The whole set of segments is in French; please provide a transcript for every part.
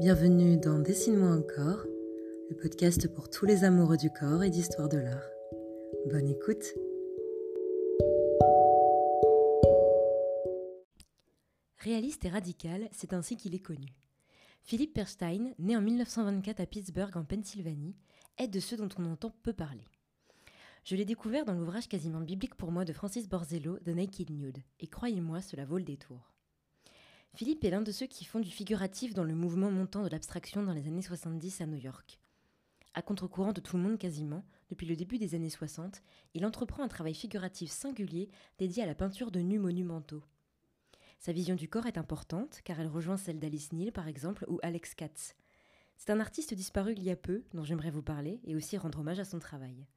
Bienvenue dans Dessine-moi encore, le podcast pour tous les amoureux du corps et d'histoire de l'art. Bonne écoute Réaliste et radical, c'est ainsi qu'il est connu. Philippe Perstein, né en 1924 à Pittsburgh en Pennsylvanie, est de ceux dont on entend peu parler. Je l'ai découvert dans l'ouvrage quasiment biblique pour moi de Francis Borzello, The Naked Nude, et croyez-moi, cela vaut le détour. Philippe est l'un de ceux qui font du figuratif dans le mouvement montant de l'abstraction dans les années 70 à New York. À contre-courant de tout le monde quasiment, depuis le début des années 60, il entreprend un travail figuratif singulier dédié à la peinture de nus monumentaux. Sa vision du corps est importante, car elle rejoint celle d'Alice Neal par exemple ou Alex Katz. C'est un artiste disparu il y a peu, dont j'aimerais vous parler et aussi rendre hommage à son travail.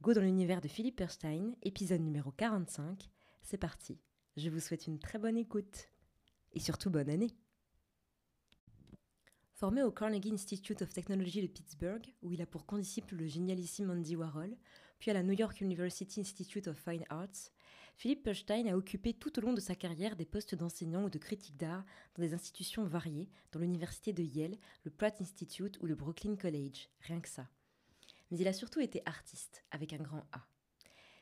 Go dans l'univers de Philippe Perstein, épisode numéro 45. C'est parti. Je vous souhaite une très bonne écoute et surtout bonne année. Formé au Carnegie Institute of Technology de Pittsburgh, où il a pour condisciple le génialissime Andy Warhol, puis à la New York University Institute of Fine Arts, Philippe Perstein a occupé tout au long de sa carrière des postes d'enseignant ou de critique d'art dans des institutions variées, dans l'université de Yale, le Pratt Institute ou le Brooklyn College, rien que ça. Mais il a surtout été artiste, avec un grand A.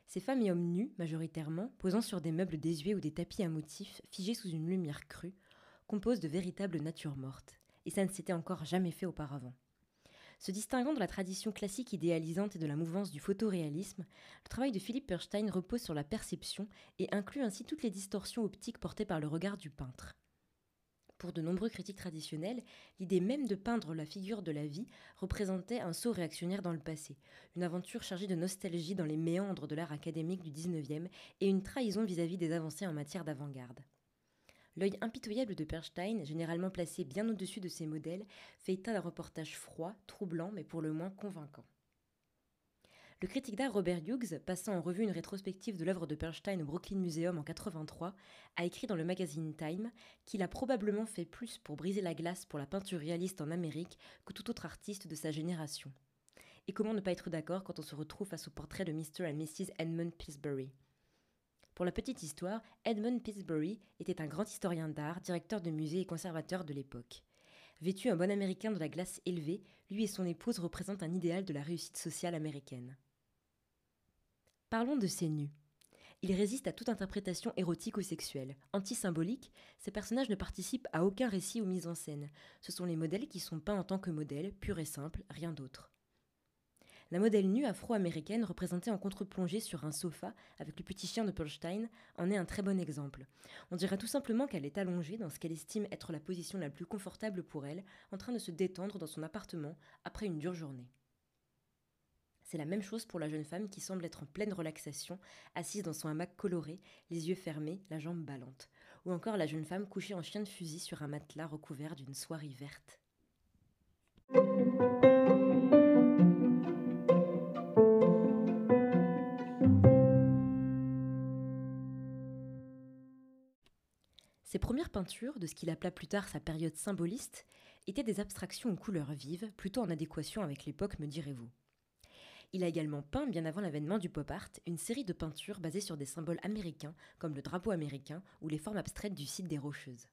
Ces femmes et hommes nus, majoritairement, posant sur des meubles désuets ou des tapis à motifs figés sous une lumière crue, composent de véritables natures mortes, et ça ne s'était encore jamais fait auparavant. Se distinguant de la tradition classique idéalisante et de la mouvance du photoréalisme, le travail de Philippe Perstein repose sur la perception et inclut ainsi toutes les distorsions optiques portées par le regard du peintre. Pour de nombreux critiques traditionnels, l'idée même de peindre la figure de la vie représentait un saut réactionnaire dans le passé, une aventure chargée de nostalgie dans les méandres de l'art académique du XIXe et une trahison vis-à-vis des avancées en matière d'avant-garde. L'œil impitoyable de Perstein, généralement placé bien au-dessus de ses modèles, fait état d'un reportage froid, troublant, mais pour le moins convaincant. Le critique d'art Robert Hughes, passant en revue une rétrospective de l'œuvre de Perstein au Brooklyn Museum en 83, a écrit dans le magazine Time qu'il a probablement fait plus pour briser la glace pour la peinture réaliste en Amérique que tout autre artiste de sa génération. Et comment ne pas être d'accord quand on se retrouve face au portrait de Mr. et Mrs. Edmund Pillsbury? Pour la petite histoire, Edmund Pillsbury était un grand historien d'art, directeur de musée et conservateur de l'époque. Vêtu un bon américain de la glace élevée, lui et son épouse représentent un idéal de la réussite sociale américaine. Parlons de ces nus. Ils résistent à toute interprétation érotique ou sexuelle. Anti-symboliques, ces personnages ne participent à aucun récit ou mise en scène. Ce sont les modèles qui sont peints en tant que modèles, purs et simples, rien d'autre. La modèle nue afro-américaine représentée en contre-plongée sur un sofa avec le petit chien de Perlstein en est un très bon exemple. On dirait tout simplement qu'elle est allongée dans ce qu'elle estime être la position la plus confortable pour elle, en train de se détendre dans son appartement après une dure journée. C'est la même chose pour la jeune femme qui semble être en pleine relaxation, assise dans son hamac coloré, les yeux fermés, la jambe ballante. Ou encore la jeune femme couchée en chien de fusil sur un matelas recouvert d'une soierie verte. Ses premières peintures, de ce qu'il appela plus tard sa période symboliste, étaient des abstractions aux couleurs vives, plutôt en adéquation avec l'époque, me direz-vous. Il a également peint, bien avant l'avènement du pop art, une série de peintures basées sur des symboles américains comme le drapeau américain ou les formes abstraites du site des Rocheuses.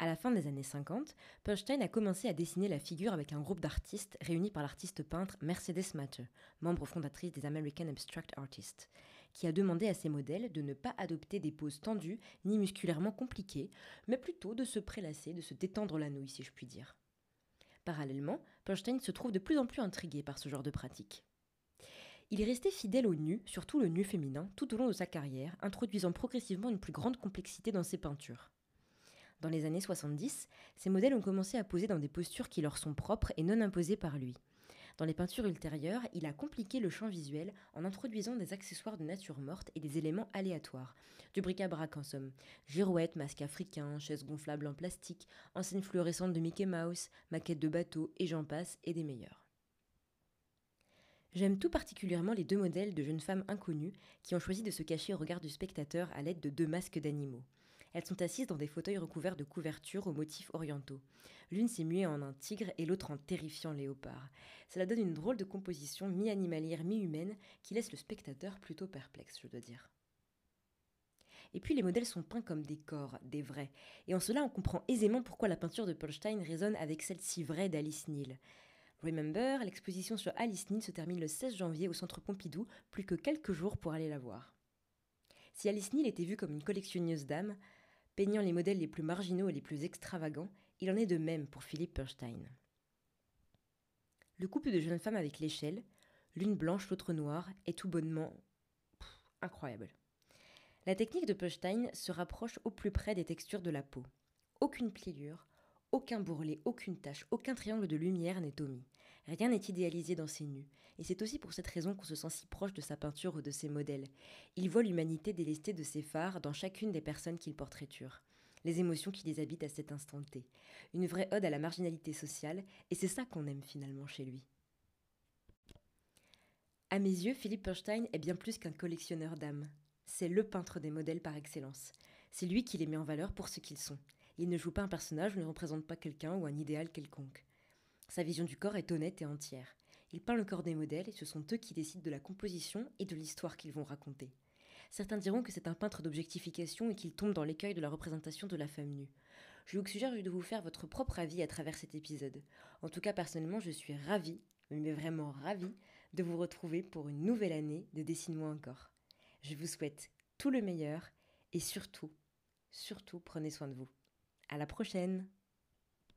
À la fin des années 50, Perlstein a commencé à dessiner la figure avec un groupe d'artistes réunis par l'artiste peintre Mercedes Matter, membre fondatrice des American Abstract Artists, qui a demandé à ses modèles de ne pas adopter des poses tendues ni musculairement compliquées, mais plutôt de se prélasser, de se détendre la nouille si je puis dire. Parallèlement, Perlstein se trouve de plus en plus intrigué par ce genre de pratique. Il est resté fidèle au nu, surtout le nu féminin, tout au long de sa carrière, introduisant progressivement une plus grande complexité dans ses peintures. Dans les années 70, ces modèles ont commencé à poser dans des postures qui leur sont propres et non imposées par lui. Dans les peintures ultérieures, il a compliqué le champ visuel en introduisant des accessoires de nature morte et des éléments aléatoires. Du bric-à-brac en somme. Girouettes, masques africains, chaises gonflables en plastique, enseignes fluorescentes de Mickey Mouse, maquettes de bateaux et j'en passe, et des meilleurs. J'aime tout particulièrement les deux modèles de jeunes femmes inconnues qui ont choisi de se cacher au regard du spectateur à l'aide de deux masques d'animaux. Elles sont assises dans des fauteuils recouverts de couvertures aux motifs orientaux. L'une s'est muée en un tigre et l'autre en terrifiant léopard. Cela donne une drôle de composition mi-animalière, mi-humaine qui laisse le spectateur plutôt perplexe, je dois dire. Et puis les modèles sont peints comme des corps, des vrais. Et en cela, on comprend aisément pourquoi la peinture de Paul Stein résonne avec celle si vraie d'Alice Neal. Remember, l'exposition sur Alice Neal se termine le 16 janvier au Centre Pompidou, plus que quelques jours pour aller la voir. Si Alice Neal était vue comme une collectionneuse d'âmes, peignant les modèles les plus marginaux et les plus extravagants, il en est de même pour Philippe Perstein. Le couple de jeunes femmes avec l'échelle, l'une blanche, l'autre noire, est tout bonnement incroyable. La technique de Perstein se rapproche au plus près des textures de la peau. Aucune pliure, aucun bourrelet, aucune tache, aucun triangle de lumière n'est omis. Rien n'est idéalisé dans ses nus, et c'est aussi pour cette raison qu'on se sent si proche de sa peinture ou de ses modèles. Il voit l'humanité délestée de ses phares dans chacune des personnes qu'il portraiture, les émotions qui les habitent à cet instant T. Une vraie ode à la marginalité sociale, et c'est ça qu'on aime finalement chez lui. À mes yeux, Philippe Perstein est bien plus qu'un collectionneur d'âmes. C'est le peintre des modèles par excellence. C'est lui qui les met en valeur pour ce qu'ils sont. Il ne joue pas un personnage ne représente pas quelqu'un ou un idéal quelconque. Sa vision du corps est honnête et entière. Il peint le corps des modèles et ce sont eux qui décident de la composition et de l'histoire qu'ils vont raconter. Certains diront que c'est un peintre d'objectification et qu'il tombe dans l'écueil de la représentation de la femme nue. Je vous suggère de vous faire votre propre avis à travers cet épisode. En tout cas, personnellement, je suis ravie, mais vraiment ravie, de vous retrouver pour une nouvelle année de Dessine-moi encore. Je vous souhaite tout le meilleur et surtout, surtout prenez soin de vous. À la prochaine!